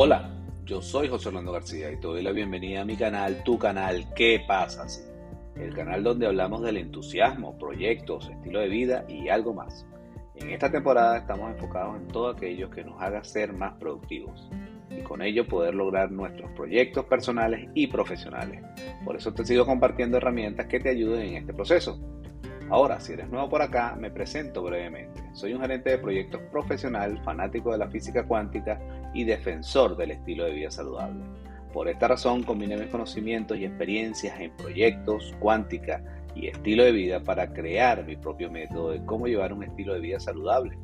Hola, yo soy José Orlando García y te doy la bienvenida a mi canal, tu canal ¿Qué pasa? El canal donde hablamos del entusiasmo, proyectos, estilo de vida y algo más. En esta temporada estamos enfocados en todo aquello que nos haga ser más productivos y con ello poder lograr nuestros proyectos personales y profesionales. Por eso te sigo compartiendo herramientas que te ayuden en este proceso. Ahora, si eres nuevo por acá, me presento brevemente. Soy un gerente de proyectos profesional, fanático de la física cuántica y defensor del estilo de vida saludable. Por esta razón, combiné mis conocimientos y experiencias en proyectos, cuántica y estilo de vida para crear mi propio método de cómo llevar un estilo de vida saludable,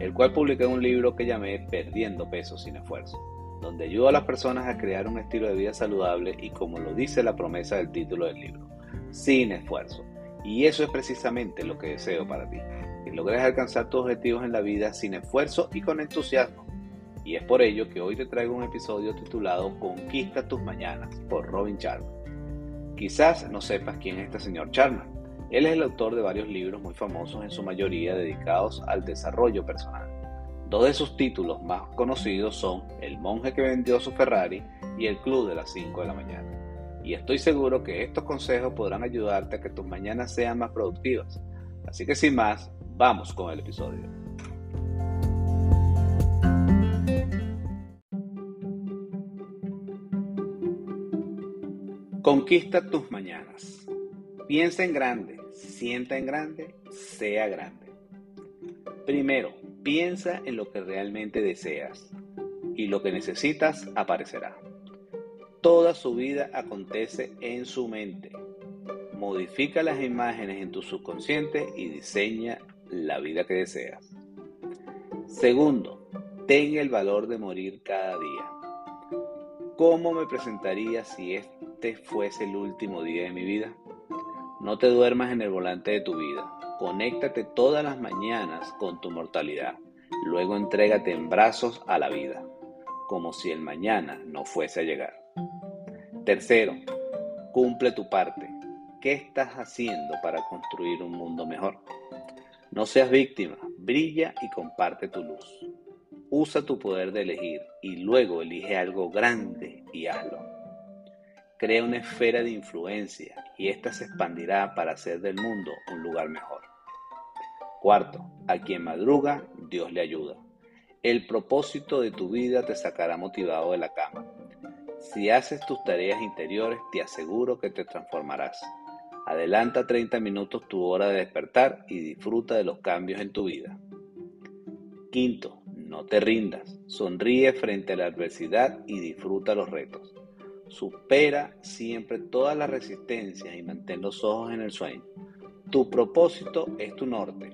el cual publiqué un libro que llamé Perdiendo peso sin esfuerzo, donde ayudo a las personas a crear un estilo de vida saludable y como lo dice la promesa del título del libro, sin esfuerzo y eso es precisamente lo que deseo para ti, que logres alcanzar tus objetivos en la vida sin esfuerzo y con entusiasmo. Y es por ello que hoy te traigo un episodio titulado Conquista tus mañanas por Robin Sharma. Quizás no sepas quién es este señor Sharma. Él es el autor de varios libros muy famosos, en su mayoría dedicados al desarrollo personal. Dos de sus títulos más conocidos son El monje que vendió su Ferrari y El club de las 5 de la mañana y estoy seguro que estos consejos podrán ayudarte a que tus mañanas sean más productivas. Así que sin más, vamos con el episodio. Conquista tus mañanas. Piensa en grande, sienta en grande, sea grande. Primero, piensa en lo que realmente deseas y lo que necesitas aparecerá. Toda su vida acontece en su mente. Modifica las imágenes en tu subconsciente y diseña la vida que deseas. Segundo, ten el valor de morir cada día. ¿Cómo me presentaría si este fuese el último día de mi vida? No te duermas en el volante de tu vida. Conéctate todas las mañanas con tu mortalidad. Luego entrégate en brazos a la vida, como si el mañana no fuese a llegar. Tercero, cumple tu parte. ¿Qué estás haciendo para construir un mundo mejor? No seas víctima, brilla y comparte tu luz. Usa tu poder de elegir y luego elige algo grande y hazlo. Crea una esfera de influencia y ésta se expandirá para hacer del mundo un lugar mejor. Cuarto, a quien madruga, Dios le ayuda. El propósito de tu vida te sacará motivado de la cama si haces tus tareas interiores, te aseguro que te transformarás. Adelanta 30 minutos tu hora de despertar y disfruta de los cambios en tu vida. Quinto, no te rindas. Sonríe frente a la adversidad y disfruta los retos. Supera siempre todas las resistencias y mantén los ojos en el sueño. Tu propósito es tu norte,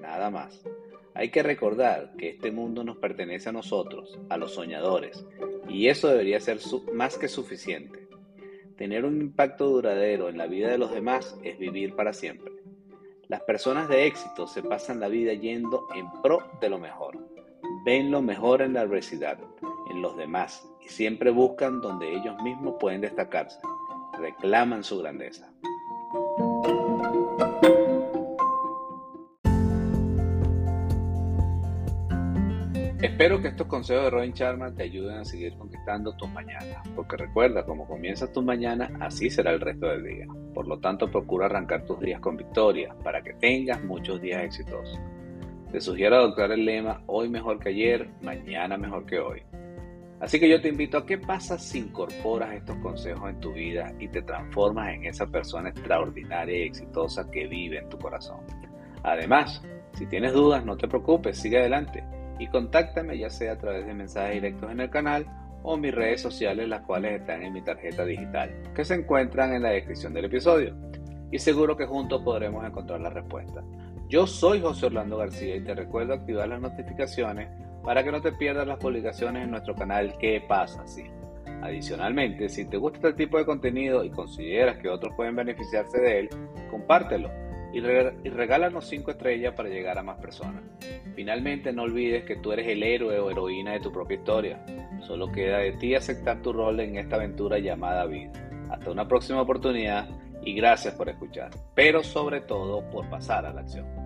nada más. Hay que recordar que este mundo nos pertenece a nosotros, a los soñadores, y eso debería ser más que suficiente. Tener un impacto duradero en la vida de los demás es vivir para siempre. Las personas de éxito se pasan la vida yendo en pro de lo mejor. Ven lo mejor en la adversidad, en los demás, y siempre buscan donde ellos mismos pueden destacarse. Reclaman su grandeza. Espero que estos consejos de Robin Sharma te ayuden a seguir conquistando tus mañanas, porque recuerda, como comienzas tus mañanas, así será el resto del día. Por lo tanto, procura arrancar tus días con victoria para que tengas muchos días exitosos. Te sugiero adoptar el lema hoy mejor que ayer, mañana mejor que hoy. Así que yo te invito a qué pasa si incorporas estos consejos en tu vida y te transformas en esa persona extraordinaria y exitosa que vive en tu corazón. Además, si tienes dudas, no te preocupes, sigue adelante y contáctame ya sea a través de mensajes directos en el canal o mis redes sociales, las cuales están en mi tarjeta digital, que se encuentran en la descripción del episodio. Y seguro que juntos podremos encontrar la respuesta. Yo soy José Orlando García y te recuerdo activar las notificaciones para que no te pierdas las publicaciones en nuestro canal ¿Qué pasa? Sí. Adicionalmente, si te gusta este tipo de contenido y consideras que otros pueden beneficiarse de él, compártelo y, regálanos 5 estrellas para llegar a más personas. Finalmente, no olvides que tú eres el héroe o heroína de tu propia historia. Solo queda de ti aceptar tu rol en esta aventura llamada vida. Hasta una próxima oportunidad y gracias por escuchar, pero sobre todo por pasar a la acción.